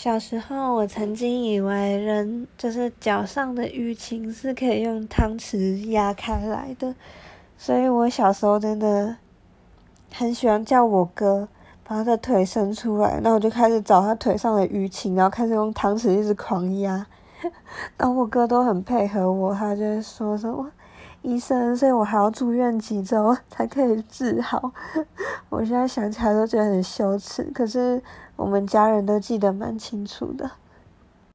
小时候，我曾经以为人就是脚上的淤青是可以用汤匙压开来的，所以我小时候真的很喜欢叫我哥把他的腿伸出来，那我就开始找他腿上的淤青，然后开始用汤匙一直狂压，然后我哥都很配合我，他就说什么医生，所以我还要住院几周才可以治好。我现在想起来都觉得很羞耻，可是我们家人都记得蛮清楚的。